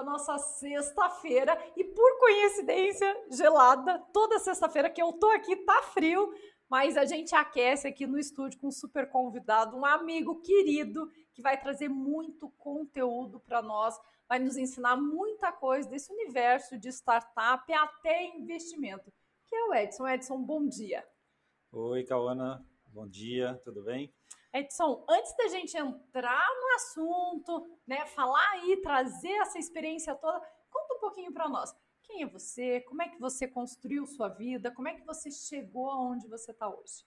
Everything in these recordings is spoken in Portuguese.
a nossa sexta-feira e por coincidência gelada, toda sexta-feira que eu tô aqui tá frio, mas a gente aquece aqui no estúdio com um super convidado, um amigo querido que vai trazer muito conteúdo para nós, vai nos ensinar muita coisa desse universo de startup até investimento, que é o Edson. Edson, bom dia. Oi, Cauana, bom dia, tudo bem? Edson, antes da gente entrar no assunto, né, falar aí, trazer essa experiência toda, conta um pouquinho para nós. Quem é você? Como é que você construiu sua vida? Como é que você chegou aonde você está hoje?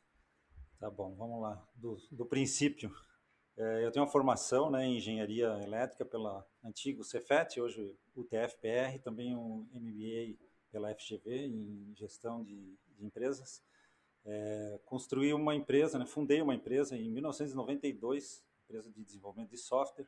Tá bom, vamos lá. Do, do princípio, é, eu tenho uma formação né, em engenharia elétrica pela antigo Cefet, hoje o TFPR, também um MBA pela FGV em gestão de, de empresas é, construí uma empresa, né, fundei uma empresa em 1992, empresa de desenvolvimento de software,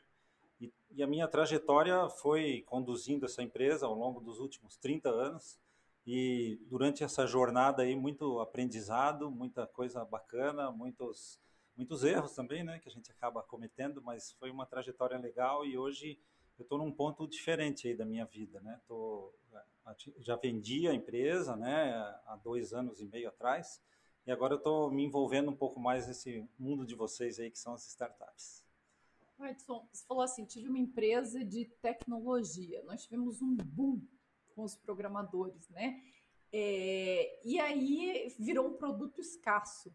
e, e, a minha trajetória foi conduzindo essa empresa ao longo dos últimos 30 anos, e durante essa jornada aí, muito aprendizado, muita coisa bacana, muitos, muitos erros também, né, que a gente acaba cometendo, mas foi uma trajetória legal e hoje eu estou num ponto diferente aí da minha vida, né, tô, já vendi a empresa, né, há dois anos e meio atrás, e agora eu estou me envolvendo um pouco mais nesse mundo de vocês aí, que são as startups. Edson, você falou assim, tive uma empresa de tecnologia. Nós tivemos um boom com os programadores, né? É, e aí virou um produto escasso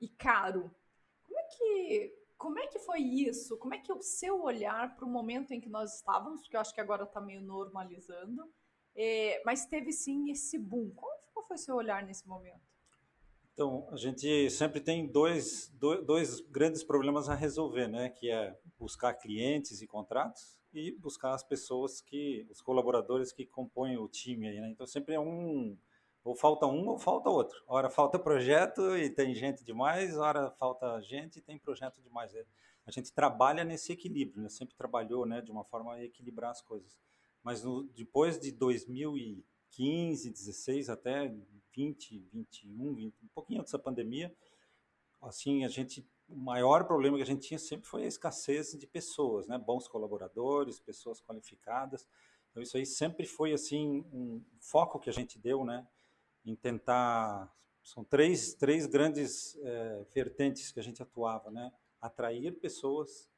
e caro. Como é que como é que foi isso? Como é que é o seu olhar para o momento em que nós estávamos? Porque eu acho que agora está meio normalizando. É, mas teve sim esse boom. Qual, qual foi o seu olhar nesse momento? Então, a gente sempre tem dois, dois, dois, grandes problemas a resolver, né? Que é buscar clientes e contratos e buscar as pessoas que, os colaboradores que compõem o time aí, né? Então, sempre é um, ou falta um ou falta outro. Hora falta projeto e tem gente demais, hora falta gente e tem projeto demais. A gente trabalha nesse equilíbrio, né? Sempre trabalhou, né? De uma forma a equilibrar as coisas. Mas no, depois de 2015, 16 até 20, 21, 20, um pouquinho antes da pandemia, assim, a gente o maior problema que a gente tinha sempre foi a escassez de pessoas, né? Bons colaboradores, pessoas qualificadas. Então isso aí sempre foi assim um foco que a gente deu, né? Em tentar são três, três grandes é, vertentes que a gente atuava, né? Atrair pessoas,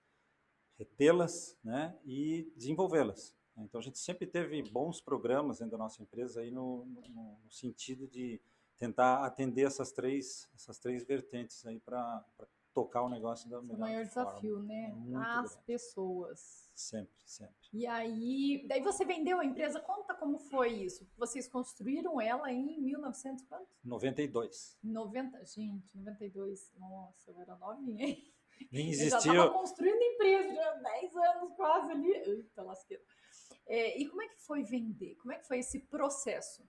retê-las, né? E desenvolvê-las. Então a gente sempre teve bons programas dentro da nossa empresa aí no, no, no sentido de tentar atender essas três essas três vertentes aí para tocar o negócio da melhor forma. O maior desafio, né? É As grande. pessoas. Sempre, sempre. E aí, daí você vendeu a empresa, conta como foi isso. Vocês construíram ela em 1900 quanto? 92. 90, gente, 92. Nossa, eu era novinha, hein? Nem existia. Eu já estava construindo empresa, já 10 anos quase ali. Eita, lasqueira. É, e como é que foi vender? Como é que foi esse processo?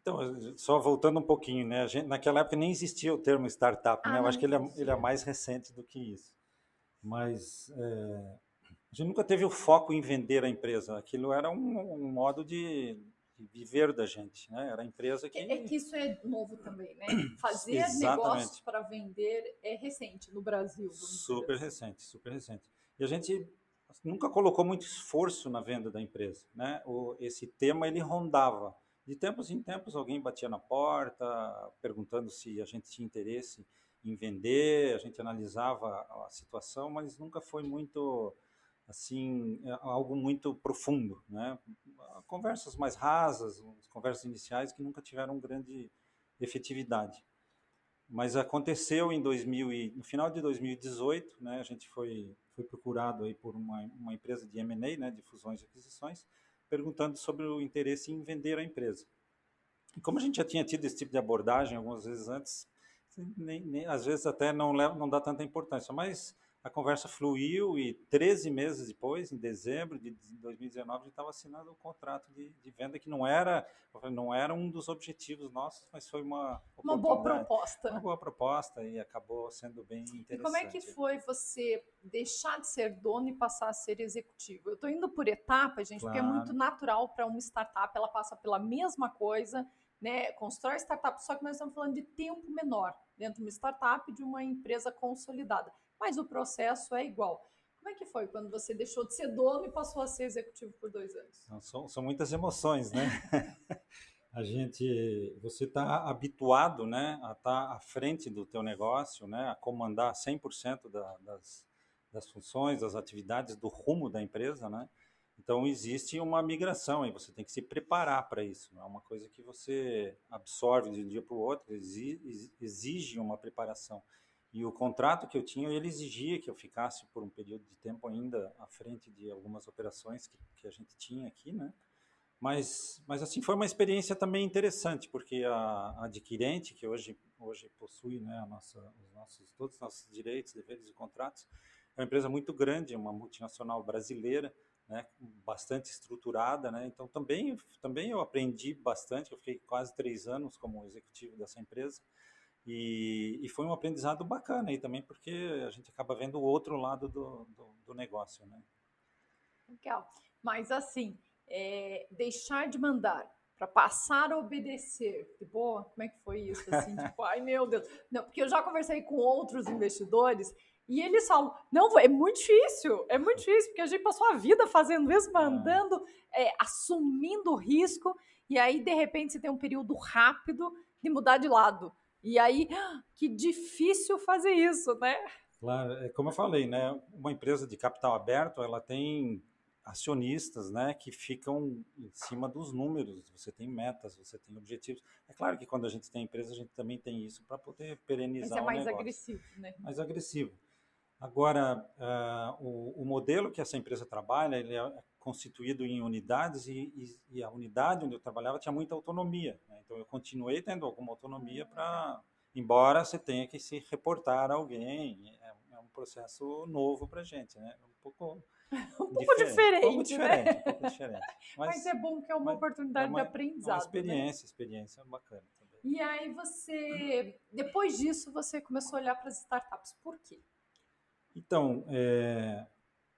Então, só voltando um pouquinho, né? Gente, naquela época nem existia o termo startup, ah, né? Eu acho que ele é, ele é, mais recente do que isso. Mas é, a gente nunca teve o foco em vender a empresa. Aquilo era um, um modo de, de, viver da gente, né? Era a empresa que... É, é que isso é novo também, né? Fazer negócios para vender é recente no Brasil. Super assim. recente, super recente. E a gente nunca colocou muito esforço na venda da empresa, né? O, esse tema ele rondava. De tempos em tempos alguém batia na porta perguntando se a gente tinha interesse em vender, a gente analisava a situação, mas nunca foi muito assim algo muito profundo, né? Conversas mais rasas, conversas iniciais que nunca tiveram grande efetividade. Mas aconteceu em 2000 e, no final de 2018, né? A gente foi foi procurado aí por uma, uma empresa de M&A, né, de fusões e aquisições, perguntando sobre o interesse em vender a empresa. E como a gente já tinha tido esse tipo de abordagem algumas vezes antes, nem, nem, às vezes até não, leva, não dá tanta importância, mas a conversa fluiu e 13 meses depois, em dezembro de 2019, a gente estava assinando o um contrato de, de, venda que não era, não era um dos objetivos nossos, mas foi uma uma boa proposta. Uma boa proposta e acabou sendo bem interessante. E como é que foi você deixar de ser dono e passar a ser executivo? Eu estou indo por etapas, gente, claro. porque é muito natural para uma startup, ela passa pela mesma coisa, né? Constrói startup, só que nós estamos falando de tempo menor dentro de uma startup de uma empresa consolidada mas o processo é igual. Como é que foi quando você deixou de ser dono e passou a ser executivo por dois anos? São, são muitas emoções, né? a gente, você está habituado, né, a estar tá à frente do teu negócio, né, a comandar 100% da, das, das funções, das atividades, do rumo da empresa, né? Então existe uma migração e você tem que se preparar para isso. Não é uma coisa que você absorve de um dia para o outro, exige uma preparação. E o contrato que eu tinha, ele exigia que eu ficasse por um período de tempo ainda à frente de algumas operações que, que a gente tinha aqui, né? Mas, mas assim foi uma experiência também interessante, porque a, a adquirente, que hoje, hoje possui né, nossa, os nossos, todos os nossos direitos, deveres e contratos, é uma empresa muito grande, uma multinacional brasileira, né, bastante estruturada, né? Então também também eu aprendi bastante. Eu fiquei quase três anos como executivo dessa empresa e, e foi um aprendizado bacana aí também porque a gente acaba vendo o outro lado do, do, do negócio, né? Legal. Mas assim, é, deixar de mandar para passar a obedecer. Tipo, como é que foi isso? Assim, tipo, ai meu Deus. Não, porque eu já conversei com outros investidores e eles falam: não, é muito difícil, é muito difícil, porque a gente passou a vida fazendo isso, mandando, é, assumindo o risco, e aí, de repente, você tem um período rápido de mudar de lado. E aí, que difícil fazer isso, né? Claro, é como eu falei, né? Uma empresa de capital aberto, ela tem acionistas, né, que ficam em cima dos números. Você tem metas, você tem objetivos. É claro que quando a gente tem empresa, a gente também tem isso para poder perenizar Mas é mais negócio. agressivo, né? Mais agressivo. Agora, uh, o, o, modelo que essa empresa trabalha, ele é constituído em unidades e, e, e a unidade onde eu trabalhava tinha muita autonomia. Né? Então, eu continuei tendo alguma autonomia para, embora você tenha que se reportar a alguém, é, é um processo novo para a gente, né? Um pouco um pouco diferente, um pouco diferente, né? um pouco diferente. Mas, mas, é bom que é uma oportunidade é uma, de aprendizado. Uma experiência, né? experiência bacana também. E aí você, depois disso, você começou a olhar para as startups. Por quê? Então, é,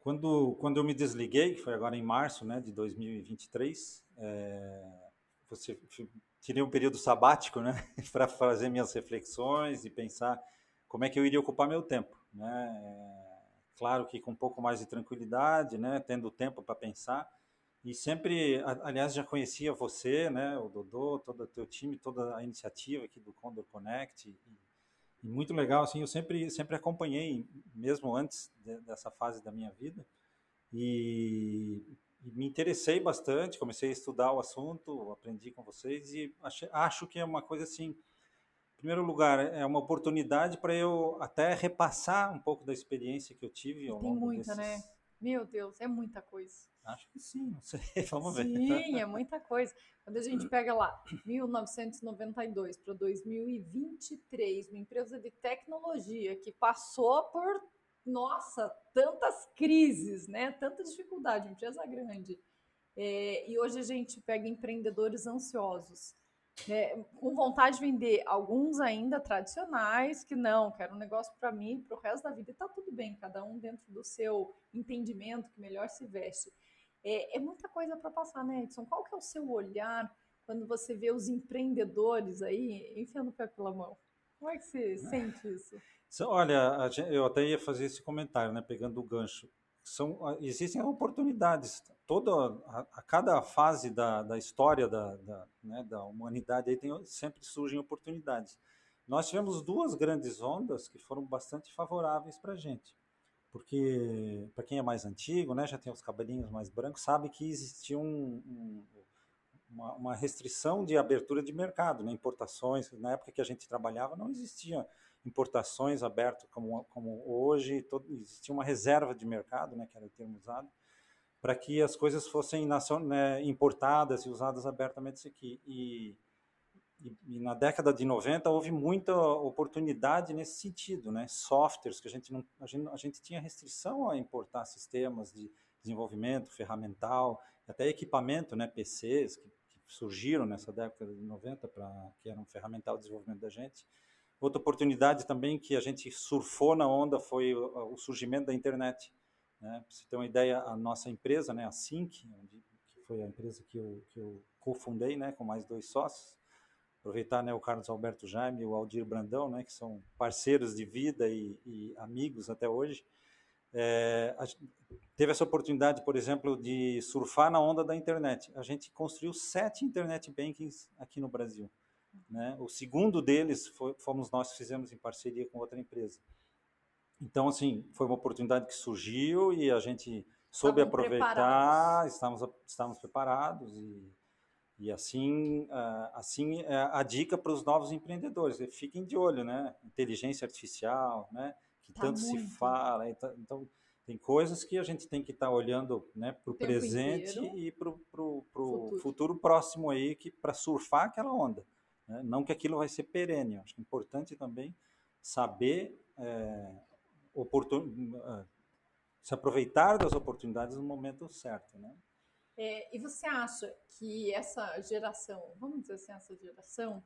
quando, quando eu me desliguei, que foi agora em março né, de 2023, é, você, tirei um período sabático né, para fazer minhas reflexões e pensar como é que eu iria ocupar meu tempo. Né? É, claro que com um pouco mais de tranquilidade, né, tendo tempo para pensar. E sempre, aliás, já conhecia você, né, o Dodô, todo o teu time, toda a iniciativa aqui do Condor Connect. E, e muito legal, assim, eu sempre, sempre acompanhei, mesmo antes de, dessa fase da minha vida, e, e, me interessei bastante, comecei a estudar o assunto, aprendi com vocês e acho, acho que é uma coisa assim, em primeiro lugar, é uma oportunidade para eu até repassar um pouco da experiência que eu tive ao Tem muita, desses... né? Meu Deus, é muita coisa. Acho que sim, não sei, vamos ver. Sim, é muita coisa. Quando a gente pega lá 1992 para 2023, uma empresa de tecnologia que passou por, nossa, tantas crises, né? Tanta dificuldade, empresa grande. É, e hoje a gente pega empreendedores ansiosos né, com vontade de vender alguns ainda tradicionais, que não, quero um negócio para mim, para o resto da vida, e tá tudo bem, cada um dentro do seu entendimento, que melhor se veste. É, é muita coisa para passar, né, Edson? Qual que é o seu olhar quando você vê os empreendedores aí enfiando o pé pela mão? Como é que você sente isso? Olha, eu até ia fazer esse comentário, né, pegando o gancho. São, existem oportunidades toda a, a, cada fase da, da história da, da, né, da humanidade aí tem, sempre surgem oportunidades. Nós tivemos duas grandes ondas que foram bastante favoráveis para a gente, porque para quem é mais antigo, né, já tem os cabelinhos mais brancos, sabe que existia um, um, uma, uma, restrição de abertura de mercado, né, importações. Na época que a gente trabalhava não existia importações abertas como, como hoje, todo, existia uma reserva de mercado, né, que era o termo usado para que as coisas fossem né, importadas e usadas abertamente aqui. E, e, e, na década de 90 houve muita oportunidade nesse sentido, né? Softwares que a gente não, a gente, a gente tinha restrição a importar sistemas de desenvolvimento ferramental, até equipamento, né? PCs que, que surgiram nessa década de 90 para que eram ferramental de desenvolvimento da gente. Outra oportunidade também que a gente surfou na onda foi o, o surgimento da internet né? Para você ter uma ideia, a nossa empresa, né, a Sync, que foi a empresa que eu, que eu cofundei né, com mais dois sócios, aproveitar né, o Carlos Alberto Jaime e o Aldir Brandão, né, que são parceiros de vida e, e amigos até hoje, é, teve essa oportunidade, por exemplo, de surfar na onda da internet. A gente construiu sete internet bankings aqui no Brasil. Né? O segundo deles foi, fomos nós que fizemos em parceria com outra empresa. Então, assim, foi uma oportunidade que surgiu e a gente soube Estavam aproveitar, preparados. estávamos, estávamos preparados e, e assim, uh, assim é a dica para os novos empreendedores, fiquem de olho, né? Inteligência artificial, né? Que tá tanto muito. se fala, então tem coisas que a gente tem que estar tá olhando né, para o presente inteiro. e para o futuro. futuro próximo aí que para surfar aquela onda. Né? Não que aquilo vai ser perene. Acho que é importante também saber é, oportun... Ah, se aproveitar das oportunidades no momento certo, né? É, e você acha que essa geração, vamos dizer assim, essa geração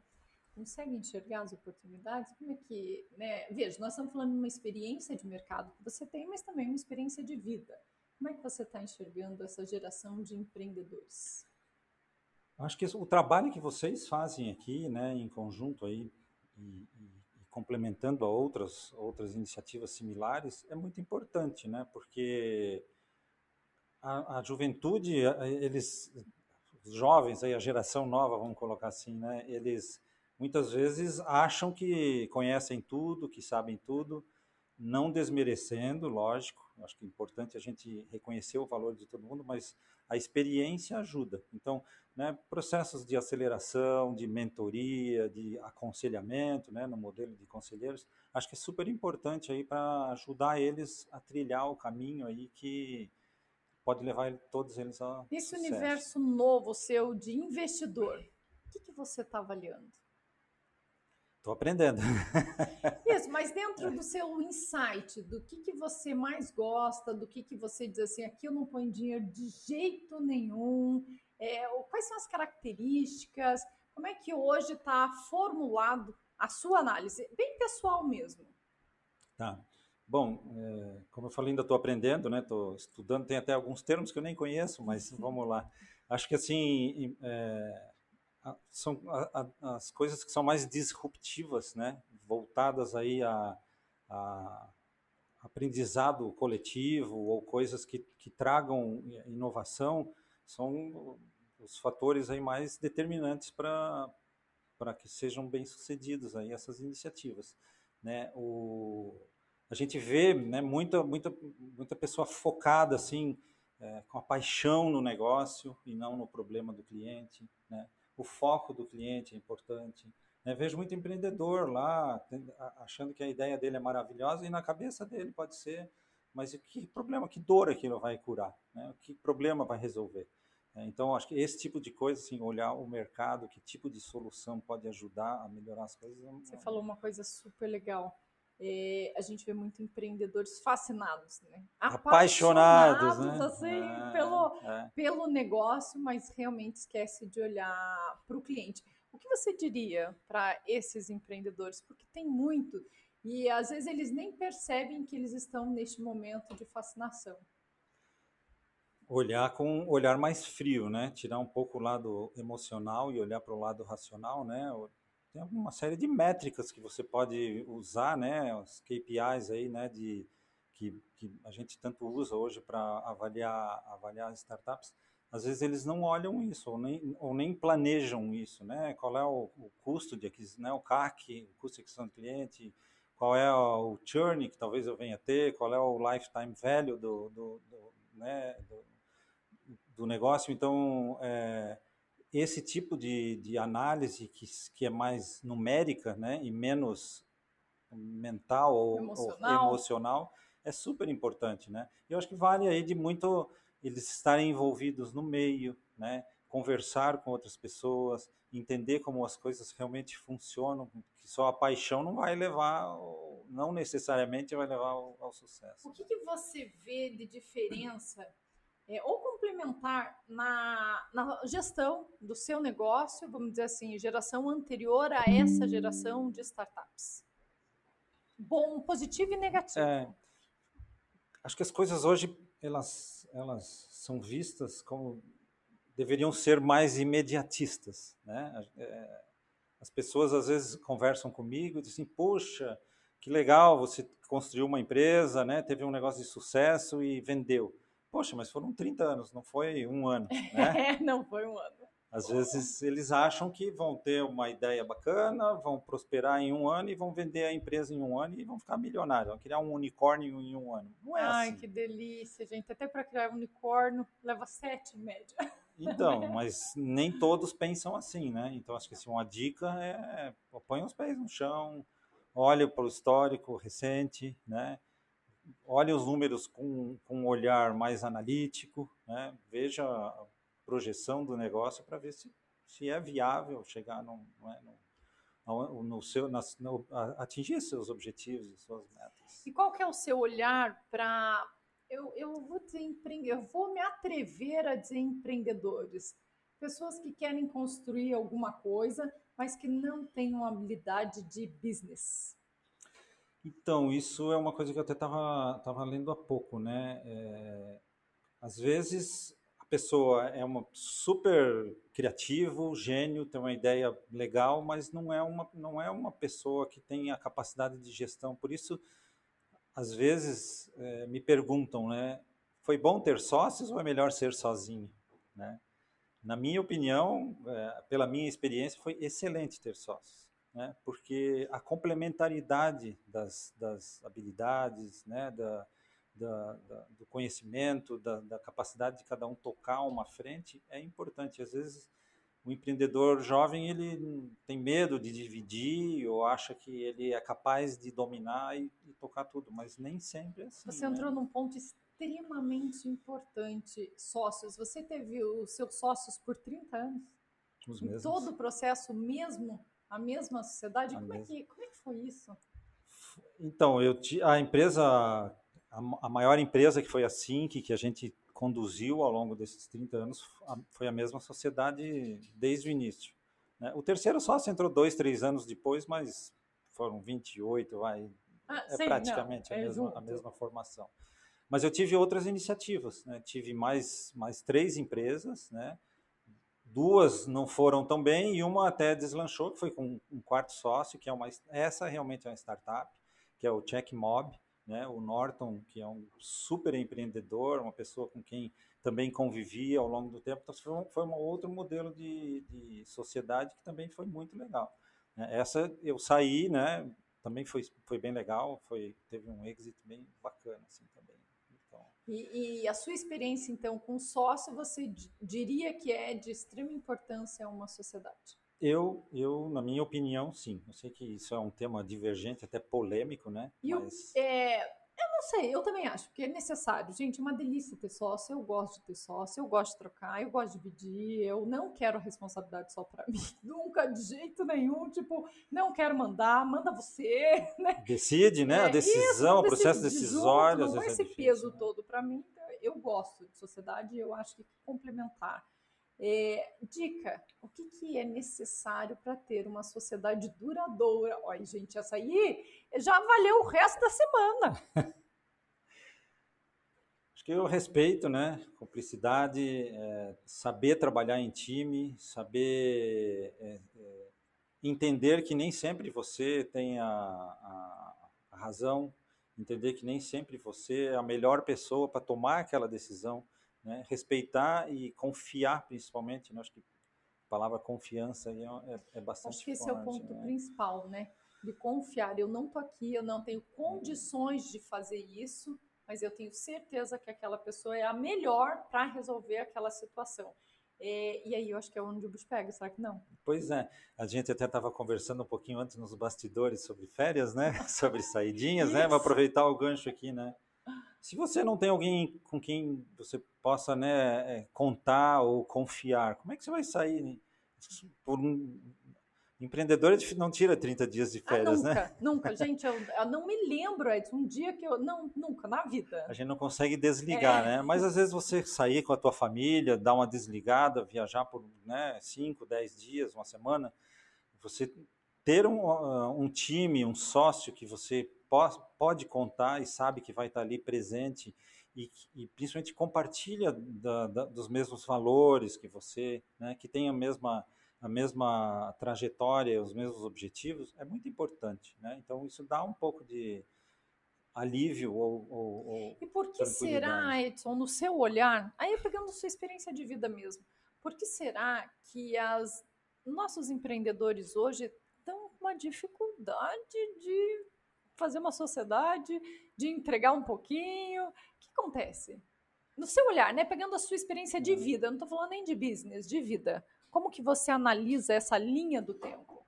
consegue enxergar as oportunidades? Como é que, né? Veja, nós estamos falando de uma experiência de mercado que você tem, mas também uma experiência de vida. Como é que você está enxergando essa geração de empreendedores? Acho que o trabalho que vocês fazem aqui, né, em conjunto aí, e, e complementando a outras, outras iniciativas similares, é muito importante, né? porque a, a juventude, eles, os jovens, aí, a geração nova, vamos colocar assim, né? eles muitas vezes acham que conhecem tudo, que sabem tudo, não desmerecendo, lógico, acho que é importante a gente reconhecer o valor de todo mundo, mas a experiência ajuda. Então, né, processos de aceleração, de mentoria, de aconselhamento, né, no modelo de conselheiros, acho que é super importante aí para ajudar eles a trilhar o caminho aí que pode levar todos eles a Esse sucesso. universo novo seu de investidor, o que, que você está avaliando? Estou aprendendo. Isso, mas dentro do seu insight, do que, que você mais gosta, do que, que você diz assim, aqui eu não ponho dinheiro de jeito nenhum, é, quais são as características? Como é que hoje está formulado a sua análise? Bem pessoal mesmo. Tá. Bom, é, como eu falei, ainda estou aprendendo, né? Estou estudando, tem até alguns termos que eu nem conheço, mas vamos lá. Acho que assim é, são a, a, as coisas que são mais disruptivas, né? Voltadas aí a, a aprendizado coletivo ou coisas que, que tragam inovação são os fatores aí mais determinantes para para que sejam bem sucedidos aí essas iniciativas, né? O a gente vê, né, muita muita muita pessoa focada assim é, com a paixão no negócio e não no problema do cliente, né? O foco do cliente é importante. Né? Vejo muito empreendedor lá achando que a ideia dele é maravilhosa e na cabeça dele pode ser, mas que problema, que dor aquilo vai curar? Né? Que problema vai resolver? É, então, acho que esse tipo de coisa, assim, olhar o mercado, que tipo de solução pode ajudar a melhorar as coisas. É Você falou uma coisa super legal. É, a gente vê muito empreendedores fascinados, né? Apaixonados, Apaixonados né? assim, é, pelo, é. pelo negócio, mas realmente esquece de olhar para o cliente. O que você diria para esses empreendedores? Porque tem muito, e às vezes eles nem percebem que eles estão neste momento de fascinação olhar com um olhar mais frio, né? Tirar um pouco o lado emocional e olhar para o lado racional, né? Tem uma série de métricas que você pode usar, né? Os KPIs aí, né? De que, que a gente tanto usa hoje para avaliar avaliar startups. Às vezes eles não olham isso ou nem, ou nem planejam isso, né? Qual é o, o custo de aquisição, né? O CAC, o custo de aquisição do cliente, qual é o churn que talvez eu venha ter, qual é o lifetime value do, do, do né? Do, do negócio. Então, é, esse tipo de, de análise que, que é mais numérica né, e menos mental ou emocional. ou emocional. é super importante. Né? Eu acho que vale aí de muito eles estarem envolvidos no meio, né? conversar com outras pessoas, entender como as coisas realmente funcionam, que só a paixão não vai levar, não necessariamente vai levar ao, ao sucesso. O que, que você vê de diferença é, ou complementar na, na gestão do seu negócio, vamos dizer assim, geração anterior a essa geração de startups? Bom, positivo e negativo. É, acho que as coisas hoje elas, elas são vistas como deveriam ser mais imediatistas, né? É, as pessoas às vezes conversam comigo e dizem, poxa, que legal, você construiu uma empresa, né? Teve um negócio de sucesso e vendeu. Poxa, mas foram 30 anos, não foi um ano, né? não foi um ano. Às vezes eles acham que vão ter uma ideia bacana, vão prosperar em um ano e vão vender a empresa em um ano e vão ficar milionários, vão criar um unicórnio em um ano. Não é Ai, assim. que delícia, gente. Até para criar um unicórnio leva sete em média. Então, mas nem todos pensam assim, né? Então acho que assim, uma dica é põe os pés no chão, olhe para o histórico recente, né? Olhe os números com, com um olhar mais analítico, né? Veja projeção do negócio para ver se, se é viável chegar no, é, no, seu, na, no, atingir seus objetivos e suas metas. E qual que é o seu olhar para eu, eu vou dizer eu vou me atrever a dizer empreendedores, pessoas que querem construir alguma coisa, mas que não têm uma habilidade de business. Então, isso é uma coisa que eu até estava tava lendo há pouco, né? É, às vezes pessoa é uma super criativo, gênio, tem uma ideia legal, mas não é uma não é uma pessoa que tem a capacidade de gestão. Por isso, às vezes é, me perguntam, né? Foi bom ter sócios ou é melhor ser sozinho, né? Na minha opinião, é, pela minha experiência, foi excelente ter sócios, né? Porque a complementaridade das, das habilidades, né? Da, da, da, do conhecimento, da, da, capacidade de cada um tocar uma frente é importante. Às vezes o empreendedor jovem ele tem medo de dividir ou acha que ele é capaz de dominar e, e tocar tudo, mas nem sempre é assim. Você né? entrou num ponto extremamente importante, sócios. Você teve os seus sócios por 30 anos? Os em todo o processo mesmo, a mesma sociedade. como, É que, como é que foi isso? Então, eu a empresa a, a maior empresa que foi a SINC, que a gente conduziu ao longo desses 30 anos, foi a mesma sociedade desde o início. Né? O terceiro sócio entrou dois, três anos depois, mas foram 28, vai, ah, é sim, praticamente não, a, é mesma, a mesma formação. Mas eu tive outras iniciativas, né? tive mais, mais três empresas, né? Duas não foram tão bem e uma até deslanchou, que foi com um quarto sócio, que é uma, essa realmente é uma startup, que é o CheckMob, né? O Norton, que é um super empreendedor, uma pessoa com quem também convivia ao longo do tempo, então foi um, foi um outro modelo de, de sociedade que também foi muito legal. Né? Essa eu saí, né? Também foi, foi bem legal, foi teve um exit bem bacana assim também. E, e a sua experiência então com sócio, você diria que é de extrema importância a uma sociedade? Eu, eu, na minha opinião, sim. Eu sei que isso é um tema divergente, até polêmico, né? E Mas... o, é, eu não sei, eu também acho que é necessário. Gente, é uma delícia ter sócio. Eu gosto de ter sócio, eu gosto de trocar, eu gosto de dividir. Eu não quero a responsabilidade só para mim. Nunca, de jeito nenhum. Tipo, não quero mandar, manda você. Né? Decide, né? É, a decisão, o processo decisório. Junto, não é esse é peso né? todo para mim. Eu gosto de sociedade, eu acho que complementar. É, dica: o que, que é necessário para ter uma sociedade duradoura? Olha, gente, essa aí já valeu o resto da semana. Acho que o respeito, né? Cumplicidade, é, saber trabalhar em time, saber é, é entender que nem sempre você tem a, a, a razão, entender que nem sempre você é a melhor pessoa para tomar aquela decisão né? respeitar e confiar principalmente, né? acho que a palavra confiança é, é, é bastante Acho que esse forte, é o ponto né? principal, né? De confiar. Eu não tô aqui, eu não tenho condições de fazer isso, mas eu tenho certeza que aquela pessoa é a melhor para resolver aquela situação. É, e aí eu acho que é onde o bicho pega, será que não? Pois é, a gente até estava conversando um pouquinho antes nos bastidores sobre férias, né? sobre saidinhas, né? Vou aproveitar o gancho aqui, né? Se você não tem alguém com quem você possa né, é, contar ou confiar, como é que você vai sair? Né? Por um empreendedor não tira 30 dias de ah, férias, ah, nunca, né? Nunca, gente, eu, eu, não me lembro, Edson, um dia que eu. Não, nunca, na vida. A gente não consegue desligar, é. né? Mas às vezes você sair com a tua família, dar uma desligada, viajar por 5, né, 10 dias, uma semana, você ter um, um time, um sócio que você pode contar e sabe que vai estar ali presente e, e principalmente compartilha da, da, dos mesmos valores que você, né, que tem a mesma, a mesma trajetória, os mesmos objetivos, é muito importante, né? Então isso dá um pouco de alívio ou, ou, ou E por que será, Edson, no seu olhar, aí pegando sua experiência de vida mesmo, por que será que as nossos empreendedores hoje estão com uma dificuldade de fazer uma sociedade, de entregar um pouquinho? O que acontece? No seu olhar, né? Pegando a sua experiência de uhum. vida, não estou falando nem de business, de vida. Como que você analisa essa linha do tempo?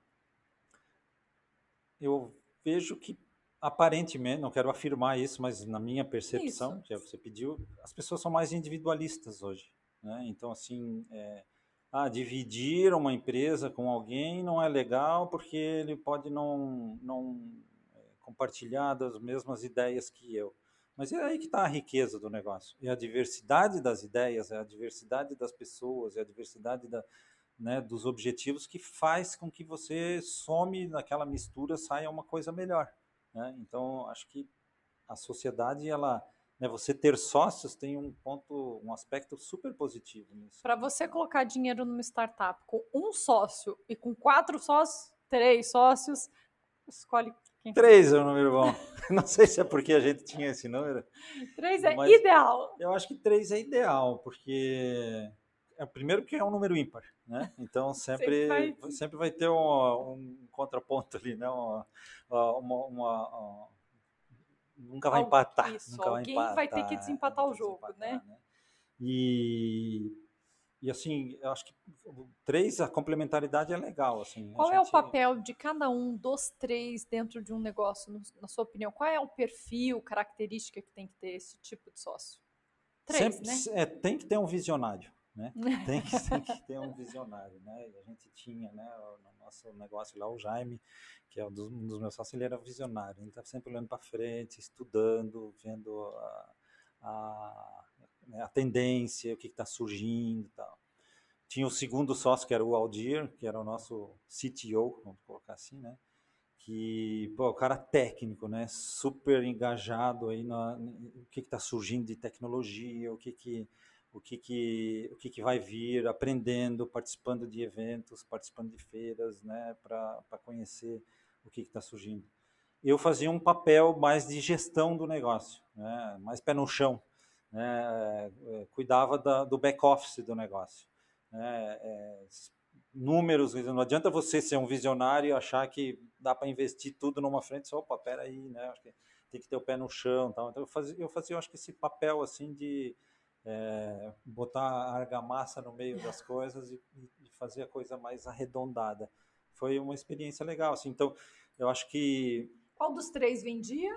Eu vejo que aparentemente, não quero afirmar isso, mas na minha percepção, que você pediu, as pessoas são mais individualistas hoje. Né? Então, assim, é, ah, dividir uma empresa com alguém não é legal porque ele pode não, não é, compartilhar das mesmas ideias que eu. Mas é aí que está a riqueza do negócio. É a diversidade das ideias, é a diversidade das pessoas, é a diversidade da, né, dos objetivos que faz com que você some naquela mistura, saia uma coisa melhor. Né? Então, acho que a sociedade, ela, né, você ter sócios tem um ponto, um aspecto super positivo nisso. Para você colocar dinheiro numa startup com um sócio e com quatro sócios, três sócios, escolhe Três é o número bom. Não sei se é porque a gente tinha esse número. Três é ideal. Eu acho que três é ideal, porque é primeiro porque é um número ímpar, né? Então sempre, sempre, vai... sempre vai ter um, um, contraponto ali, né? Uma, uma, uma, nunca vai empatar. Isso, nunca alguém vai, empatar, vai ter que desempatar o jogo, desempatar, né? né? E, e assim, eu acho que três, a complementaridade é legal. Assim, Qual é o papel de cada um dos três dentro de um negócio, na sua opinião? Qual é o perfil, característica que tem que ter esse tipo de sócio? Três, sempre, né? É, tem que ter um visionário né? Tem que, tem que ter um visionário, né? A gente tinha, né, no nosso negócio lá, o Jaime, que é um dos, um dos meus sócios, ele era visionário, ele estava sempre olhando para frente, estudando, vendo a, a, né, a tendência, o que está surgindo e tal. Tinha o segundo sócio, que era o Aldir, que era o nosso CTO, vamos colocar assim, né? que pô, o cara técnico, né, super engajado aí no, no que está surgindo de tecnologia, o que que o que, que, o que, que vai vir, aprendendo, participando de eventos, participando de feiras, né, para conhecer o que está surgindo. Eu fazia um papel mais de gestão do negócio, né, mais pé no chão, né, é, cuidava da, do back-office do negócio. Né, é, números, não adianta você ser um visionário e achar que dá para investir tudo numa frente, só, opa, peraí, né, que tem que ter o pé no chão. Tal. Então eu fazia, eu fazia, eu acho que esse papel assim de é, botar a argamassa no meio das coisas e, e, fazer a coisa mais arredondada. Foi uma experiência legal. Assim, então, eu acho que. Qual dos três vendia?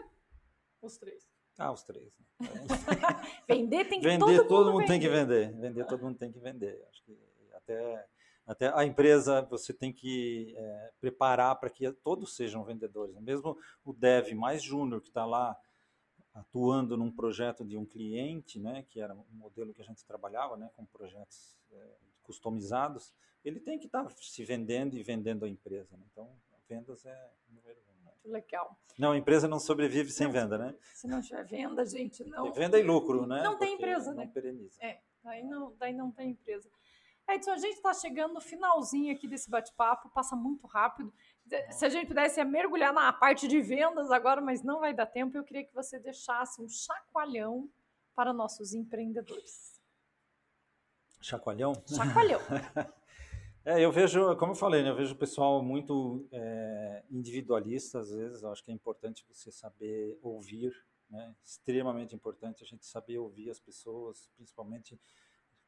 Os três. Ah, os três. Né? vender tem que vender, todo, todo mundo, mundo tem que vender. Vender todo mundo tem que vender. Acho que até até a empresa você tem que é, preparar para que todos sejam vendedores. Mesmo o dev mais júnior que está lá atuando num projeto de um cliente, né, que era um modelo que a gente trabalhava, né, com projetos é, customizados, ele tem que estar tá se vendendo e vendendo a empresa. Né? Então, vendas é número um. Legal. Não, a empresa não sobrevive sem não, venda, né? Se não tiver venda, gente, não. Tem venda e lucro, né? Não tem empresa, não né? Pereniza. É, daí não, daí não tem empresa. Edson, a gente está chegando no finalzinho aqui desse bate-papo, passa muito rápido. Se a gente pudesse mergulhar na parte de vendas agora, mas não vai dar tempo, eu queria que você deixasse um chacoalhão para nossos empreendedores. Chacoalhão? Chacoalhão. é, eu vejo, como eu falei, né, eu vejo o pessoal muito é, individualista, às vezes, eu acho que é importante você saber ouvir, né, extremamente importante a gente saber ouvir as pessoas, principalmente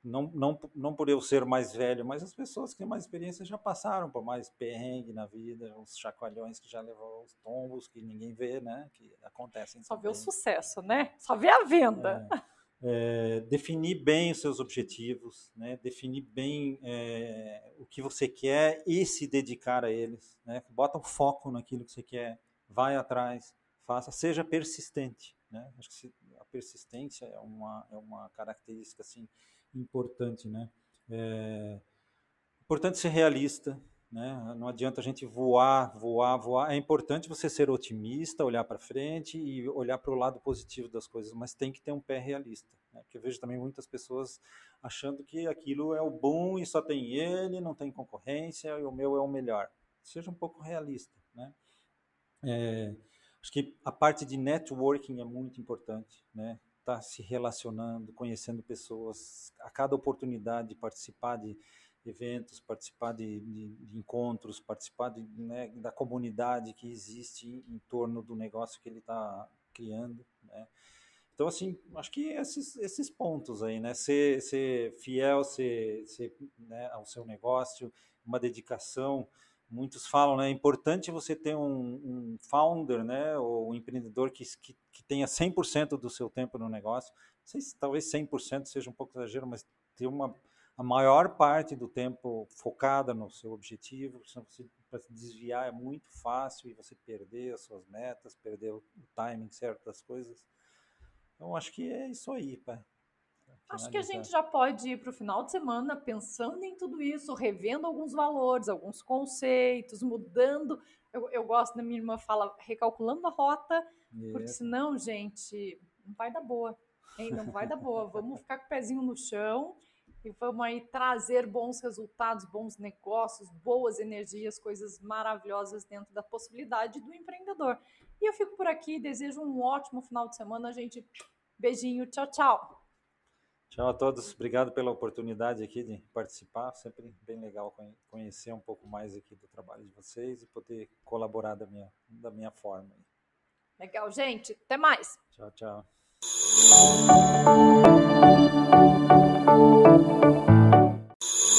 não, não, não por eu ser mais velho, mas as pessoas que têm mais experiência já passaram por mais perrengue na vida, os chacoalhões que já levou os tombos que ninguém vê, né? Que acontecem. Só vê o sucesso, né? Só vê a venda. É, é, definir bem os seus objetivos, né? Definir bem é, o que você quer e se dedicar a eles, né? Bota um foco naquilo que você quer, vai atrás, faça, seja persistente, né? Acho que a persistência é uma, é uma característica assim importante, né? É importante ser realista, né? Não adianta a gente voar, voar, voar. É importante você ser otimista, olhar para frente e olhar para o lado positivo das coisas, mas tem que ter um pé realista. Né? Porque eu vejo também muitas pessoas achando que aquilo é o bom e só tem ele, não tem concorrência e o meu é o melhor. Seja um pouco realista. Né? É, acho que a parte de networking é muito importante. Né? Tá se relacionando, conhecendo pessoas, a cada oportunidade de participar de eventos, participar de, de, de encontros, participar de, né, da comunidade que existe em, torno do negócio que ele está criando. Né? Então, assim, acho que esses, esses pontos aí, né? Ser, ser fiel ser, ser, né, ao seu negócio, uma dedicação. Muitos falam, né? É importante você ter um, um founder, né? Ou um empreendedor que, que, que tenha 100% do seu tempo no negócio. Sei se talvez 100% seja um pouco exagero, mas ter uma, a maior parte do tempo focada no seu objetivo, para se desviar é muito fácil e você perder as suas metas, perder o timing certo das coisas. Então, acho que é isso aí, pá. Acho que a gente já pode ir para o final de semana pensando em tudo isso, revendo alguns valores, alguns conceitos, mudando. Eu, eu gosto da minha irmã fala, recalculando a rota, porque senão, gente, não vai dar boa. Hein? Não vai dar boa. Vamos ficar com o pezinho no chão e vamos aí trazer bons resultados, bons negócios, boas energias, coisas maravilhosas dentro da possibilidade do empreendedor. E eu fico por aqui, desejo um ótimo final de semana, gente. Beijinho, tchau, tchau. Tchau a todos, obrigado pela oportunidade aqui de participar, sempre bem legal conhecer um pouco mais aqui do trabalho de vocês e poder colaborar da minha, da minha forma. Legal, gente, até mais. Tchau, tchau. Thank you.